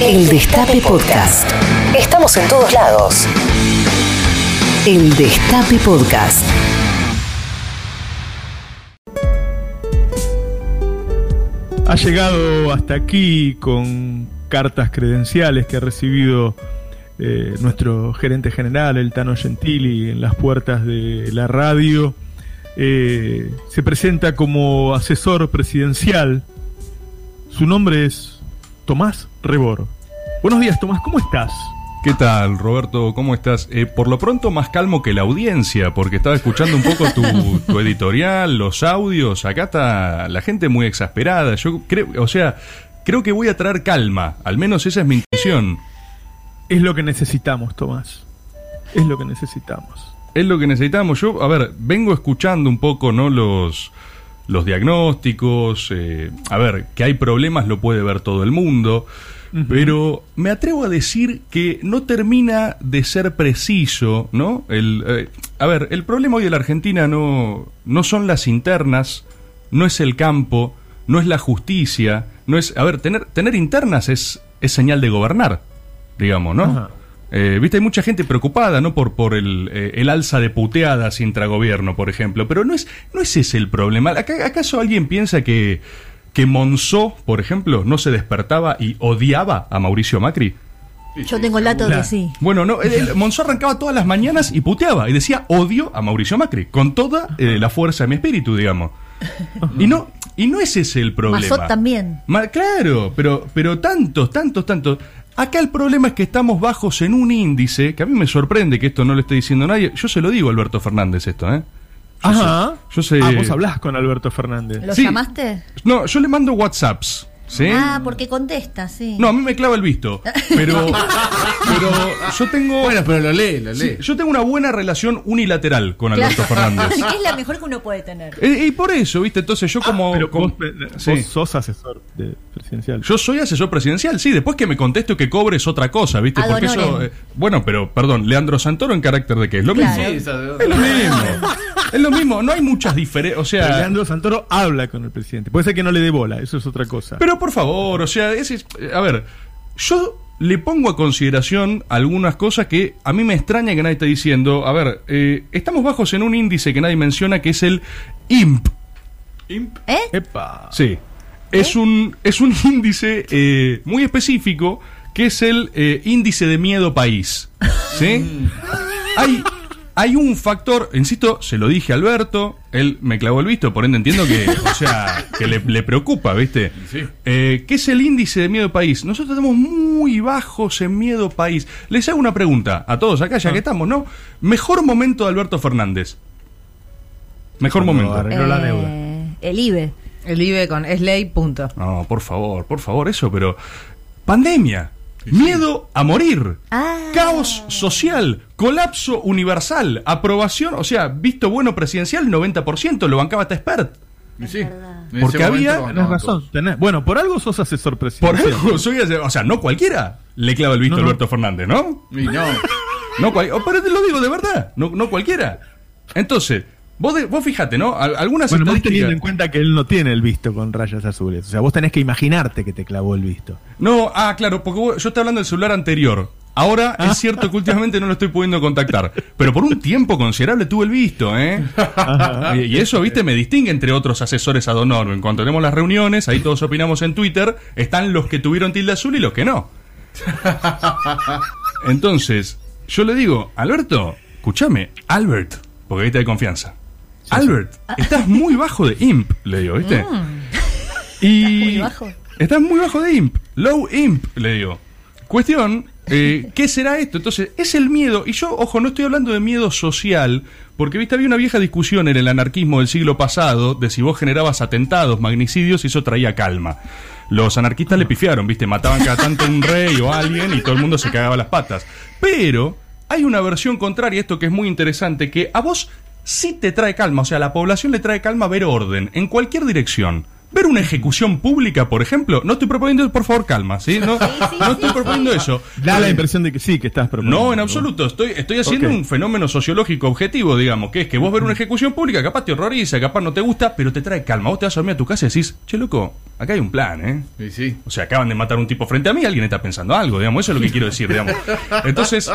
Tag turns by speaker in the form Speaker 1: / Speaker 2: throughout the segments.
Speaker 1: El Destape Podcast. Estamos en todos lados. El Destape Podcast.
Speaker 2: Ha llegado hasta aquí con cartas credenciales que ha recibido eh, nuestro gerente general, el Tano Gentili, en las puertas de la radio. Eh, se presenta como asesor presidencial. Su nombre es Tomás Rebor. Buenos días, Tomás, ¿cómo estás?
Speaker 3: ¿Qué tal, Roberto? ¿Cómo estás? Eh, por lo pronto más calmo que la audiencia, porque estaba escuchando un poco tu, tu editorial, los audios. Acá está la gente muy exasperada. Yo creo, o sea, creo que voy a traer calma. Al menos esa es mi intención.
Speaker 2: Es lo que necesitamos, Tomás. Es lo que necesitamos.
Speaker 3: Es lo que necesitamos. Yo, a ver, vengo escuchando un poco, ¿no? Los, los diagnósticos. eh, a ver, que hay problemas lo puede ver todo el mundo. Pero me atrevo a decir que no termina de ser preciso, ¿no? El, eh, a ver, el problema hoy de la Argentina no, no son las internas, no es el campo, no es la justicia, no es... A ver, tener, tener internas es, es señal de gobernar, digamos, ¿no?
Speaker 2: Ajá.
Speaker 3: Eh, Viste, hay mucha gente preocupada, ¿no? Por, por el, eh, el alza de puteadas intragobierno, por ejemplo. Pero no es, no es ese el problema. ¿Acá- ¿Acaso alguien piensa que, que Monzó, por ejemplo, no se despertaba y odiaba a Mauricio Macri?
Speaker 4: Yo tengo el dato de sí.
Speaker 3: Bueno, no, el- el Monzó arrancaba todas las mañanas y puteaba y decía odio a Mauricio Macri, con toda eh, la fuerza de mi espíritu, digamos. Y no, y no es ese el problema.
Speaker 4: Mazot también.
Speaker 3: Ma- claro, pero, pero tantos, tantos, tantos. Acá el problema es que estamos bajos en un índice, que a mí me sorprende que esto no lo esté diciendo nadie. Yo se lo digo a Alberto Fernández esto, ¿eh? Yo
Speaker 2: Ajá.
Speaker 3: sé- yo sé-
Speaker 2: Ah, vos hablás con Alberto Fernández.
Speaker 4: ¿Lo
Speaker 3: Sí.
Speaker 4: llamaste?
Speaker 3: No, yo le mando WhatsApps, ¿sí?
Speaker 4: Ah, porque contesta, sí.
Speaker 3: No, a mí me clava el visto, pero, pero yo tengo...
Speaker 5: Bueno, pero lo lee, lo
Speaker 3: sí,
Speaker 5: lee.
Speaker 3: yo tengo una buena relación unilateral con
Speaker 4: Claro.
Speaker 3: Alberto Fernández.
Speaker 4: Que es la mejor que uno puede tener.
Speaker 3: Eh, y por eso, ¿viste? Entonces yo como...
Speaker 2: Pero
Speaker 3: como-
Speaker 2: vos, eh,
Speaker 3: sí.
Speaker 2: vos sos asesor de presidencial.
Speaker 3: Yo soy asesor presidencial, sí, después que me contesto que cobre es otra cosa, ¿viste? Porque eso... eh, bueno, pero, perdón, Leandro Santoro en carácter de qué? Es lo
Speaker 4: Claro.
Speaker 3: mismo.
Speaker 5: Sí,
Speaker 3: Es lo mismo. Es lo mismo, no hay muchas diferencias, o
Speaker 2: Pero
Speaker 3: sea...
Speaker 2: Leandro Santoro habla con el presidente. Puede ser que no le dé bola, eso es otra cosa.
Speaker 3: Pero por favor, o sea, ese es- a ver, yo le pongo a consideración algunas cosas que a mí me extraña que nadie esté diciendo. A ver, eh, estamos bajos en un índice que nadie menciona que es el IMP. ¿IMP?
Speaker 4: ¿Eh?
Speaker 2: Epa.
Speaker 3: Sí. Es un, es un índice eh, muy específico que es el eh, índice de miedo país. ¿Sí? hay, hay un factor, insisto, se lo dije a Alberto, él me clavó el visto, por ende entiendo que, o sea, que le, le preocupa, ¿viste?
Speaker 5: Sí.
Speaker 3: Eh, ¿Qué es el índice de miedo país? Nosotros estamos muy bajos en miedo país. Les hago una pregunta a todos acá, ya que estamos, ¿no? Mejor momento de Alberto Fernández. Mejor
Speaker 2: Cuando
Speaker 3: momento.
Speaker 2: arregló la deuda.
Speaker 4: Eh, el IBE.
Speaker 6: El IBE con es ley, punto.
Speaker 3: No, por favor, por favor, eso, pero. Pandemia. Miedo a morir.
Speaker 4: Ah.
Speaker 3: Caos social. Colapso universal. Aprobación, o sea, visto bueno presidencial, 90%. Lo bancaba hasta expert.
Speaker 5: Sí.
Speaker 3: Porque había-
Speaker 2: Tenés razón. tenés- Bueno, por algo sos asesor
Speaker 3: Por
Speaker 2: presidencial.
Speaker 3: algo soy. O sea, no cualquiera le clava el visto
Speaker 2: No.
Speaker 3: Alberto Fernández, ¿no?
Speaker 5: Y no.
Speaker 3: No cual- pero te lo digo de verdad. No, no cualquiera. Entonces, vos, de- vos fíjate, ¿no? Al- Algunas
Speaker 2: Bueno, más teniendo en cuenta que él no tiene el visto con rayas azules. O sea, vos tenés que imaginarte que te clavó el visto.
Speaker 3: No, ah, claro, porque vos- yo estoy hablando del celular anterior. Ahora
Speaker 2: Ah.
Speaker 3: es cierto que últimamente no lo estoy pudiendo contactar, pero por un tiempo considerable tuve el visto, ¿eh? Y, y eso, viste, me distingue entre otros asesores ad honorem. En cuanto tenemos las reuniones, ahí todos opinamos en Twitter, están los que tuvieron tilde azul y los que no. Entonces, yo le digo, Alberto, escúchame, Albert, porque ahí te de confianza. Albert, estás muy bajo de imp, le digo, ¿viste? Y
Speaker 4: muy bajo.
Speaker 3: Estás muy bajo de imp, low imp, le digo. Cuestión, eh, ¿qué será esto? Entonces, es el miedo, y yo, ojo, no estoy hablando de miedo social, porque viste, había una vieja discusión en el anarquismo del siglo pasado de si vos generabas atentados, magnicidios, y eso traía calma. Los anarquistas le pifiaron, viste, mataban cada tanto un rey o alguien y todo el mundo se cagaba las patas. Pero hay una versión contraria a esto que es muy interesante, que a vos sí te trae calma, o sea, a la población le trae calma ver orden, en cualquier dirección. Ver una ejecución pública, por ejemplo, no estoy proponiendo, por favor, calma, ¿sí? No,
Speaker 4: sí,
Speaker 3: no estoy
Speaker 4: sí,
Speaker 3: proponiendo
Speaker 4: sí.
Speaker 3: eso.
Speaker 2: Da la
Speaker 3: Eh,
Speaker 2: impresión de que sí, que estás proponiendo.
Speaker 3: no, en absoluto. Estoy, estoy haciendo un fenómeno sociológico objetivo, digamos, que es que vos ver una ejecución pública, capaz te horroriza, capaz no te gusta, pero te trae calma. Vos te vas a dormir a tu casa y decís, che, loco, acá hay un plan, ¿eh?
Speaker 5: Sí, sí.
Speaker 3: O sea, acaban de matar a un tipo frente a mí, alguien está pensando algo, digamos, eso es lo que quiero decir, digamos. Entonces,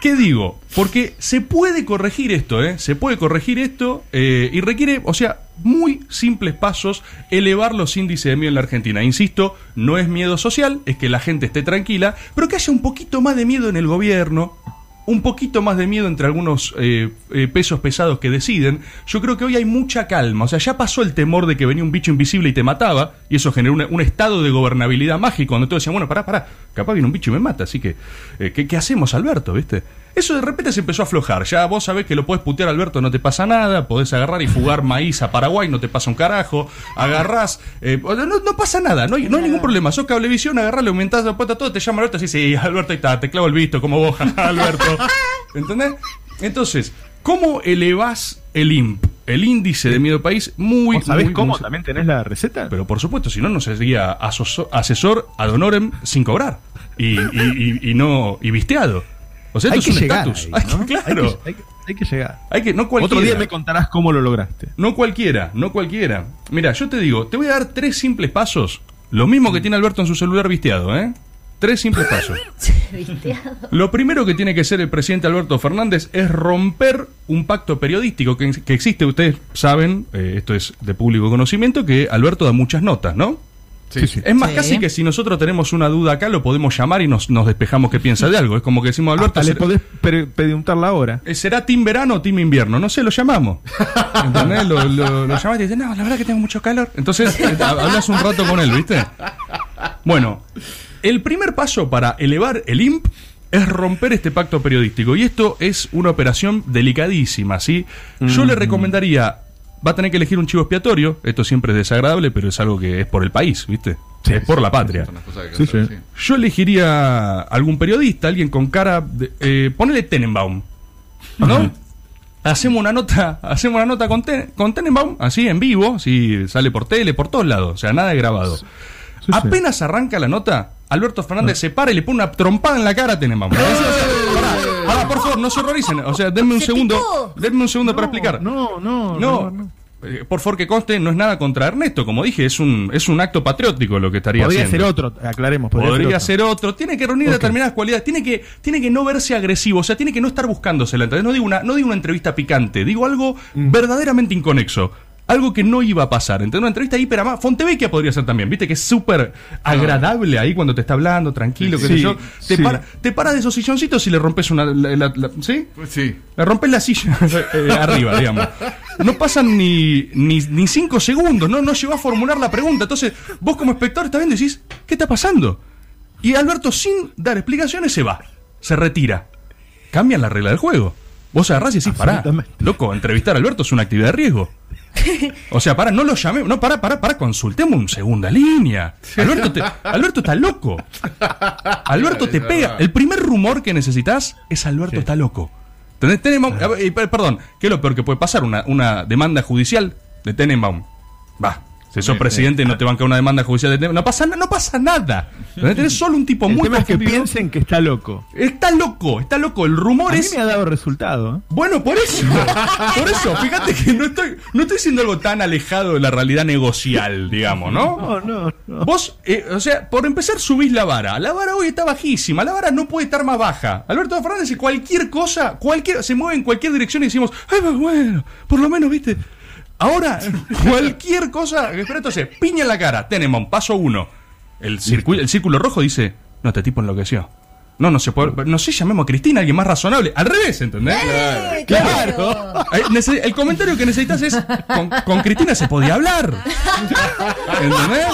Speaker 3: ¿qué digo? Porque se puede corregir esto, ¿eh? Se puede corregir esto eh, y requiere, o sea, muy simples pasos elevar los índices de miedo en la Argentina. Insisto, no es miedo social, es que la gente esté tranquila, pero que haya un poquito más de miedo en el gobierno, un poquito más de miedo entre algunos eh, eh, pesos pesados que deciden. Yo creo que hoy hay mucha calma. O sea, ya pasó el temor de que venía un bicho invisible y te mataba, y eso generó un estado de gobernabilidad mágico, donde todos decían, bueno, pará, pará, capaz viene un bicho y me mata, así que, eh, ¿qué, qué hacemos, Alberto? ¿Viste? Eso de repente se empezó a aflojar. Ya vos sabés que lo podés putear, Alberto, no te pasa nada. Podés agarrar y fugar maíz a Paraguay, no te pasa un carajo. Agarrás, eh, no, no pasa nada, no hay, no hay ningún problema. Sos cablevisión, agarrás, le aumentás la puerta, todo, te llama Alberto, así, sí, Alberto, ahí está, te clavo el visto, como vos, Alberto. ¿Entendés? Entonces, ¿cómo elevás el IMP, el índice de miedo país? Muy,
Speaker 2: ¿Vos ¿Sabés
Speaker 3: muy,
Speaker 2: cómo?
Speaker 3: muy-
Speaker 2: ¿También tenés la receta?
Speaker 3: pero por supuesto, si no, no sería asesor, asesor ad honorem sin cobrar. Y, y- y- y no, y visteado. O sea,
Speaker 2: hay
Speaker 3: esto
Speaker 2: que
Speaker 3: es un
Speaker 2: llegar.
Speaker 3: estatus.
Speaker 2: ¿no?
Speaker 3: claro.
Speaker 2: Hay que, hay que- hay que llegar.
Speaker 3: Hay que, no cualquiera.
Speaker 2: Otro día me contarás cómo lo lograste.
Speaker 3: No cualquiera, no cualquiera. Mira, yo te digo, te voy a dar tres simples pasos. Lo mismo que tiene Alberto en su celular visteado, ¿eh? Tres simples pasos. Lo primero que tiene que hacer el presidente Alberto Fernández es romper un pacto periodístico que, que existe. Ustedes saben, eh, esto es de público conocimiento, que Alberto da muchas notas, ¿no?
Speaker 5: Sí, sí.
Speaker 3: Es más,
Speaker 6: Sí.
Speaker 3: casi que si nosotros tenemos una duda acá, lo podemos llamar y nos, nos despejamos qué piensa de algo. Es como que decimos, Alberto,
Speaker 2: Hasta le
Speaker 3: ¿será,
Speaker 2: podés pre- preguntar la hora.
Speaker 3: eh, ¿será team verano o team invierno? No sé, lo llamamos. ¿Entendés? Lo, lo, lo llamás y dices, no, la verdad que tengo mucho calor. Entonces, eh, hablas un rato con él, ¿viste? Bueno, el primer paso para elevar el IMP es romper este pacto periodístico. Y esto es una operación delicadísima, ¿sí? Yo le recomendaría, va a tener que elegir un chivo expiatorio. Esto siempre es desagradable, pero es algo que es por el país, ¿viste?
Speaker 2: Sí,
Speaker 3: es por la patria.
Speaker 2: Sí,
Speaker 5: hacer,
Speaker 2: sí.
Speaker 3: Yo elegiría algún periodista, alguien con cara de, eh, ponele Tenenbaum, ¿no? Hacemos una nota, hacemos una nota con, Ten- con Tenenbaum, así en vivo, si sale por tele, por todos lados, o sea, nada de grabado.
Speaker 2: sí.
Speaker 3: Apenas arranca la nota, Alberto Fernández se para y le pone una trompada en la cara a Tenenbaum. Pará, por favor, no se horroricen, o sea, denme un
Speaker 4: Se
Speaker 3: segundo,
Speaker 4: picó.
Speaker 3: denme un segundo para explicar.
Speaker 2: No, no,
Speaker 3: No, eh, por favor que conste, no es nada contra Ernesto, como dije, es un, es un acto patriótico lo que estaría
Speaker 2: Podría
Speaker 3: haciendo.
Speaker 2: ser otro, aclaremos. Podría,
Speaker 3: Podría
Speaker 2: ser otro.
Speaker 3: ser otro. Tiene que reunir determinadas cualidades. Tiene que, tiene que no verse agresivo. O sea, tiene que no estar buscándosela. Entonces, no digo una, no digo una entrevista picante. Digo algo
Speaker 2: Mm.
Speaker 3: verdaderamente inconexo. Algo que no iba a pasar. Entonces, una entrevista hiper ama- Fontevecchia podría ser también. Viste que es súper agradable ahí cuando te está hablando, tranquilo, qué sé yo. Te,
Speaker 2: sí.
Speaker 3: para- te paras de esos silloncitos y le rompes una. la- la- la- ¿Sí?
Speaker 5: Pues sí.
Speaker 3: Le rompes la silla eh, arriba, digamos. No pasan ni, ni, ni cinco segundos, no, no llegó a formular la pregunta. Entonces, vos como espectador estás viendo y decís, ¿qué está pasando? Y Alberto, sin dar explicaciones, se va, se retira. Cambian la regla del juego. Vos agarrás y decís, pará, loco, entrevistar a Alberto es una actividad de riesgo. O sea, para, no lo llamé, no, para, para, para, consultemos en segunda línea. Alberto, te- Alberto está loco. Alberto te pega. El primer rumor que necesitas es Alberto está loco. ¿Entendés? Tenenbaum, eh, perdón, ¿qué es lo peor que puede pasar? Una, una demanda judicial de Tenenbaum. Va. Si sos presidente y no te banca una demanda judicial de. No pasa, no pasa nada. Tenés solo un tipo
Speaker 2: El
Speaker 3: muy
Speaker 2: tema es que piensen que está loco.
Speaker 3: Está loco, está loco. El rumor
Speaker 2: A mí
Speaker 3: es.
Speaker 2: me ha dado resultado. ¿eh?
Speaker 3: Bueno, por eso. Por eso, fíjate que no estoy, no estoy diciendo algo tan alejado de la realidad negocial, digamos, ¿no?
Speaker 2: No, no, no.
Speaker 3: Vos, eh, o sea, por empezar subís la vara. La vara hoy está bajísima, la vara no puede estar más baja. Alberto Fernández cualquier cosa, cualquier, se mueve en cualquier dirección y decimos, ay, bueno, por lo menos, viste. Ahora, cualquier cosa, espera entonces, piña en la cara, tenemos paso uno. El, circu- el círculo rojo dice, no, este tipo enloqueció. No, no se puede, no sé, llamemos a Cristina, alguien más razonable. Al revés, ¿entendés?
Speaker 4: Eh,
Speaker 2: Claro.
Speaker 3: Eh, nece- El comentario que necesitas es con, con Cristina se podía hablar. ¿Entendés?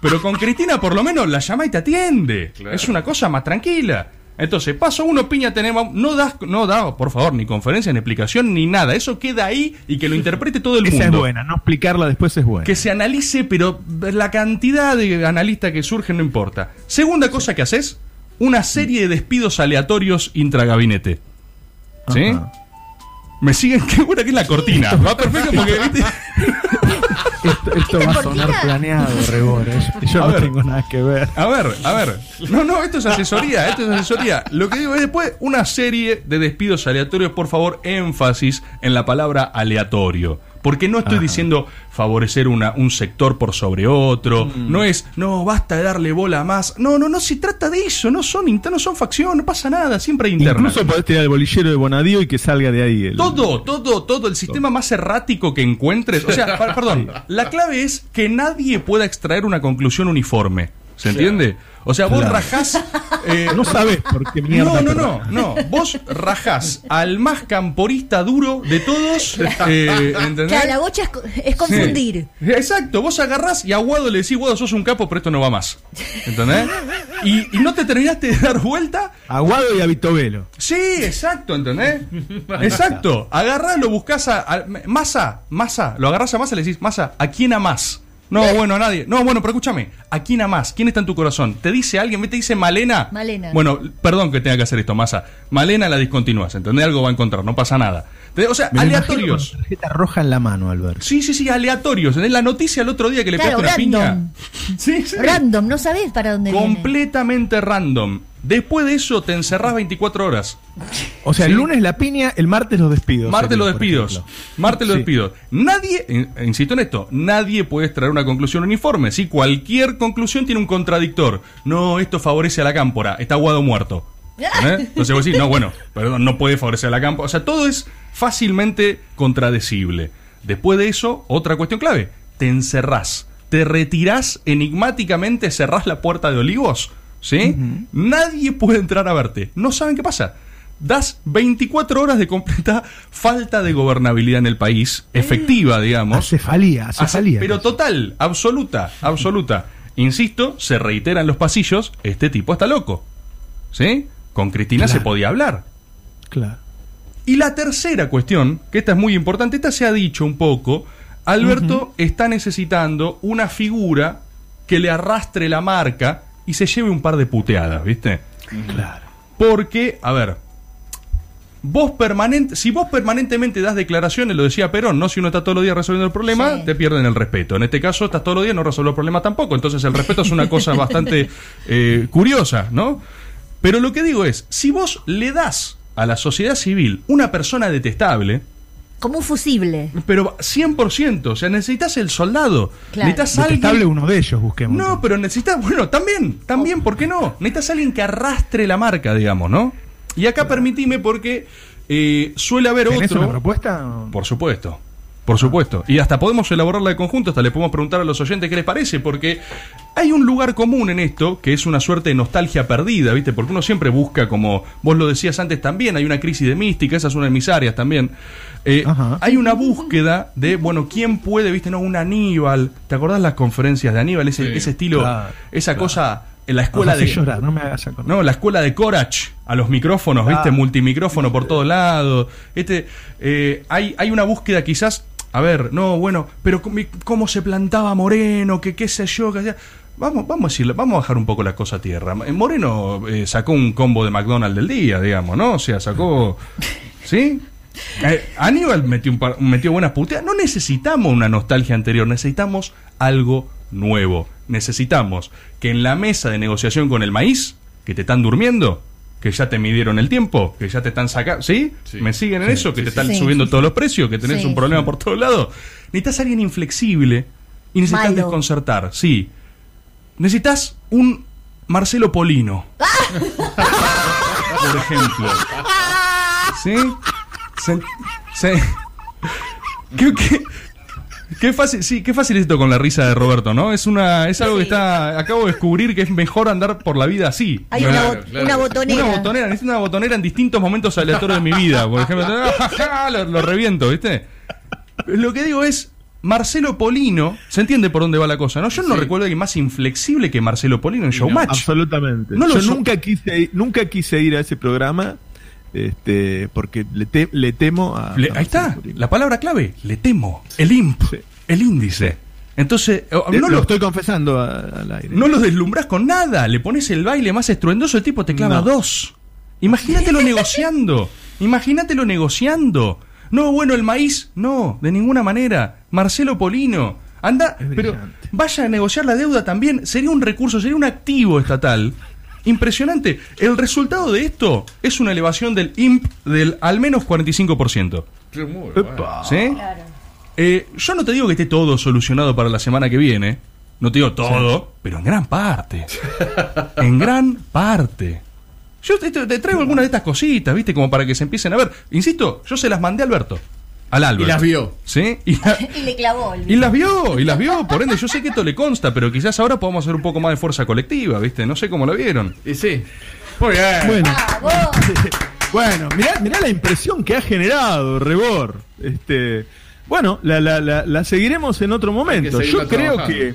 Speaker 3: Pero con Cristina por lo menos la llama y te atiende.
Speaker 5: Claro.
Speaker 3: Es una cosa más tranquila. Entonces, paso uno, piña tenemos, no das, no da, por favor, ni conferencia, ni explicación, ni nada. Eso queda ahí y que lo interprete todo el
Speaker 2: Esa es
Speaker 3: mundo.
Speaker 2: buena, no explicarla después es buena.
Speaker 3: Que se analice, pero la cantidad de analistas que surgen no importa. Segunda cosa que haces, una serie de despidos aleatorios intragabinete. ¿Sí?
Speaker 2: Ajá.
Speaker 3: Me siguen, qué buena que es la cortina. Va perfecto porque.
Speaker 2: Esto, esto va a sonar planeado, Rebora. Yo, yo
Speaker 3: A
Speaker 2: no
Speaker 3: ver.
Speaker 2: tengo nada que ver.
Speaker 3: A ver, a ver. No, no, esto es asesoría, esto es asesoría. Lo que digo es después una serie de despidos aleatorios, por favor, énfasis en la palabra aleatorio. Porque no estoy
Speaker 2: Ajá.
Speaker 3: diciendo favorecer una, un sector por sobre otro.
Speaker 2: Mm.
Speaker 3: No es, no, basta de darle bola más. No, no, no se trata de eso. No son internos, son facción, no pasa nada. Siempre hay internas.
Speaker 2: Incluso podés tirar el bolillero de Bonadío y que salga de ahí. El,
Speaker 3: Todo, todo, todo, el sistema más errático que encuentres. O sea, perdón, la clave es que nadie pueda extraer una conclusión uniforme. ¿Se entiende? O sea, vos
Speaker 2: Claro.
Speaker 3: rajás. eh,
Speaker 2: No sabes por qué mierda.
Speaker 3: no, no, no, no. Vos rajás al más camporista duro de todos. eh, ¿Entendés?
Speaker 4: Claro, la bocha es, co- es confundir.
Speaker 3: Sí. Exacto, vos agarrás y a Guado le decís, Guado, sos un capo, pero esto no va más. ¿Entendés? Y, y no te terminaste de dar vuelta.
Speaker 2: Aguado y a Vitovelo.
Speaker 3: Sí, exacto, ¿entendés? Exacto. Agarrás, lo buscás a, a- Masa, Masa, lo agarrás a Masa y le decís, Masa, ¿a quién amás? No, bueno, a nadie. No, bueno, pero escúchame, ¿a quién amás? ¿Quién está en tu corazón? ¿Te dice alguien? ¿Te dice Malena?
Speaker 4: Malena.
Speaker 3: Bueno, perdón que tenga que hacer esto, Masa. Malena la discontinúas, ¿entendés? Algo va a encontrar, no pasa nada. O sea,
Speaker 2: Me
Speaker 3: aleatorios.
Speaker 2: con tarjeta roja en la mano, Alberto.
Speaker 3: Sí, sí, sí, aleatorios. ¿entendés? La noticia el otro día que le
Speaker 4: Claro,
Speaker 3: pegaste una
Speaker 4: random.
Speaker 3: piña. Sí, sí.
Speaker 4: Random, no sabés para dónde viene.
Speaker 3: Completamente random. Después de eso te encerrás 24 horas.
Speaker 2: O sea,
Speaker 3: Sí.
Speaker 2: el lunes la piña, el martes los despidos.
Speaker 3: Martes
Speaker 2: sería,
Speaker 3: los despidos. Martes los
Speaker 2: Sí.
Speaker 3: despidos. Nadie, insisto en esto, nadie puede extraer una conclusión uniforme. Si cualquier conclusión tiene un contradictor. No, esto favorece a la cámpora. Está Guado muerto. ¿Eh? Entonces vos decís, no, bueno, perdón, no puede favorecer a la cámpora. O sea, todo es fácilmente contradecible. Después de eso, otra cuestión clave. Te encerrás. Te retirás enigmáticamente, cerrás la puerta de olivos. ¿Sí? Nadie puede entrar a verte. No saben qué pasa. Das 24 horas de completa falta de gobernabilidad en el país, efectiva, digamos.
Speaker 2: Acefalía, acefalía.
Speaker 3: pero total, absoluta, absoluta. Insisto, se reitera en los pasillos, este tipo está loco. ¿Sí? Con Cristina se podía hablar.
Speaker 2: Claro.
Speaker 3: Y la tercera cuestión, que esta es muy importante, esta se ha dicho un poco, Alberto está necesitando una figura que le arrastre la marca y se lleve un par de puteadas, ¿viste?
Speaker 2: Claro.
Speaker 3: Porque, a ver, vos permanente, si vos permanentemente das declaraciones, lo decía Perón, no si uno está todos los días resolviendo el problema,
Speaker 4: Sí.
Speaker 3: te pierden el respeto. En este caso, estás todos los días no resolviendo el problema tampoco. Entonces el respeto es una cosa bastante eh, curiosa, ¿no? Pero lo que digo es, si vos le das a la sociedad civil una persona detestable,
Speaker 4: Como un fusible.
Speaker 3: pero 100%, o sea, necesitas el soldado,
Speaker 4: Claro.
Speaker 3: necesitas alguien...
Speaker 2: Uno de ellos, busquemos.
Speaker 3: No, pero necesitas, bueno, también, también, ¿por qué no? Necesitas alguien que arrastre la marca, digamos, ¿no? Y acá permitime porque eh, suele haber
Speaker 2: ¿Tenés
Speaker 3: otro.
Speaker 2: una propuesta?
Speaker 3: Por supuesto. Por supuesto. Y hasta podemos elaborarla de conjunto, hasta le podemos preguntar a los oyentes qué les parece, porque hay un lugar común en esto, que es una suerte de nostalgia perdida, ¿viste? Porque uno siempre busca, como vos lo decías antes también, hay una crisis de mística, esa es una de mis áreas también. Eh, hay una búsqueda de, bueno, ¿quién puede, viste? No, un Aníbal. ¿Te acordás las conferencias de Aníbal? Ese,
Speaker 5: Sí.
Speaker 3: ese estilo,
Speaker 2: Claro,
Speaker 3: esa
Speaker 2: claro.
Speaker 3: cosa en la escuela de...
Speaker 2: llorar, no me hagas acordar.
Speaker 3: No, la escuela de Corach, a los micrófonos,
Speaker 2: Claro.
Speaker 3: ¿viste? Multimicrófono por todos lados. Este, eh, hay, hay una búsqueda quizás, a ver, no, bueno, pero cómo- se plantaba Moreno, que qué sé yo, que Vamos, vamos a decirle, vamos a bajar un poco la cosa a tierra. Eh, Moreno eh, sacó un combo de McDonald's del día, digamos, ¿no? O sea, sacó. ¿Sí? Eh, Aníbal metió, un par- metió buenas puteadas. No necesitamos una nostalgia anterior, necesitamos algo nuevo. Necesitamos que en la mesa de negociación con el maíz, que te están durmiendo, que ya te midieron el tiempo, que ya te están sacando. ¿Sí?
Speaker 5: Sí.
Speaker 3: ¿Me siguen en
Speaker 5: Sí,
Speaker 3: eso? Que te
Speaker 5: sí.
Speaker 3: están
Speaker 4: Sí.
Speaker 3: subiendo todos los precios, que tenés
Speaker 4: Sí,
Speaker 3: un problema
Speaker 4: sí.
Speaker 3: por todos lados. Necesitas a alguien inflexible y necesitas
Speaker 4: Malo.
Speaker 3: desconcertar. Sí. Necesitas un Marcelo Polino. por ejemplo. ¿Sí? Se- se- ¿Qué, qué- qué fácil, sí, qué fácil es esto con la risa de Roberto, ¿no? Es una, es algo que está, acabo de descubrir que es mejor andar por la vida así.
Speaker 4: Hay
Speaker 5: Claro,
Speaker 4: una, bo-
Speaker 5: claro.
Speaker 4: una botonera.
Speaker 3: Una botonera, necesito una botonera en distintos momentos aleatorios de mi vida. Por ejemplo, lo, lo reviento, ¿viste? Lo que digo es, Marcelo Polino, ¿se entiende por dónde va la cosa? ¿no? Yo no
Speaker 5: Sí.
Speaker 3: recuerdo a alguien más inflexible que Marcelo Polino en Showmatch.
Speaker 2: Absolutamente.
Speaker 3: No
Speaker 2: Yo
Speaker 3: so-
Speaker 2: nunca quise, nunca quise ir a ese programa este, porque le, te- le temo a.
Speaker 3: Le- ahí está, la palabra clave, le temo, el imp,
Speaker 2: Sí.
Speaker 3: el índice. Entonces, eh,
Speaker 2: Eh,
Speaker 3: no
Speaker 2: lo
Speaker 3: lo,
Speaker 2: estoy confesando al aire.
Speaker 3: no lo deslumbrás con nada, le pones el baile más estruendoso, el tipo te clava
Speaker 2: No.
Speaker 3: dos. Imagínatelo negociando, imagínatelo negociando. No, bueno, el maíz, no, de ninguna manera. Marcelo Polino, anda, pero vaya a negociar la deuda también. Sería un recurso, sería un activo estatal. Impresionante. El resultado de esto es una elevación del IMP del al menos 45%.
Speaker 5: Muy bueno.
Speaker 2: Epa.
Speaker 3: ¿Sí? Eh, yo no te digo que esté todo solucionado para la semana que viene. No te digo todo, pero en gran parte. en gran parte. Yo te, te- te traigo algunas de estas cositas, ¿viste? Como para que se empiecen a ver. Insisto, yo se las mandé a Alberto. Al Alberto.
Speaker 5: Y las vio.
Speaker 3: ¿Sí? Y, la-
Speaker 4: Y le clavó el
Speaker 3: y las vio, y las vio. Por ende, yo sé que esto le consta, pero quizás ahora podamos hacer un poco más de fuerza colectiva, ¿viste? No sé cómo lo vieron.
Speaker 5: Y sí. Muy bien.
Speaker 2: Bueno, bueno, mirá, mirá la impresión que ha generado Rebor. Este, bueno, la, la, la, la seguiremos en otro momento. Yo creo
Speaker 5: trabajando.
Speaker 2: que,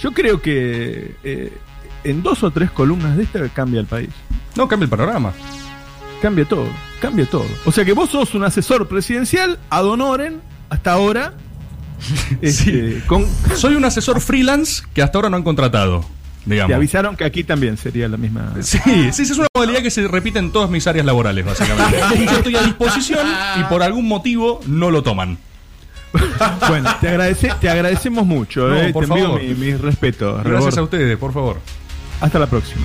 Speaker 2: yo creo que eh, en dos o tres columnas de esta cambia el país.
Speaker 3: No, cambia el panorama.
Speaker 2: Cambia todo, cambia todo. O sea que vos sos un asesor presidencial ad honorem hasta ahora. Este, con,
Speaker 3: Soy un asesor freelance que hasta ahora no han contratado, digamos.
Speaker 2: te avisaron que aquí también sería la misma.
Speaker 3: Sí, sí, esa es una modalidad que se repite en todas mis áreas laborales, básicamente. Yo estoy a disposición y por algún motivo no lo toman.
Speaker 2: Bueno, te, agradece, te agradecemos mucho.
Speaker 3: No,
Speaker 2: eh,
Speaker 3: por
Speaker 2: te envío
Speaker 3: favor.
Speaker 2: mi- mis respetos.
Speaker 3: Gracias
Speaker 2: Rebor.
Speaker 3: a ustedes, por favor.
Speaker 2: Hasta la próxima.